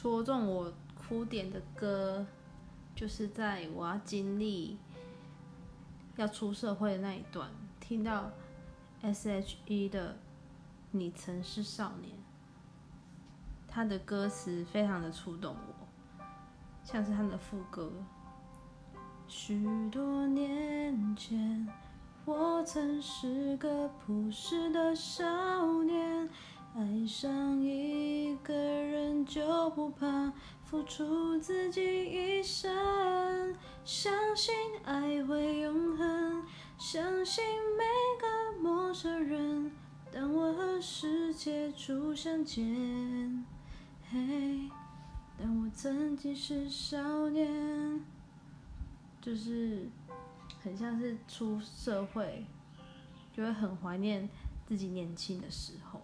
戳中我哭点的歌，就是在我要经历要出社会的那一段，听到 S.H.E 的《你曾是少年》，他的歌词非常的触动我，像是他的副歌。许多年前，我曾是个朴实的少年。爱上人就不怕付出自己一生，相信爱会永恒，相信每个陌生人，当我和世界初相见。嘿，当我曾经是少年，就是很像是出社会，就会很怀念自己年轻的时候。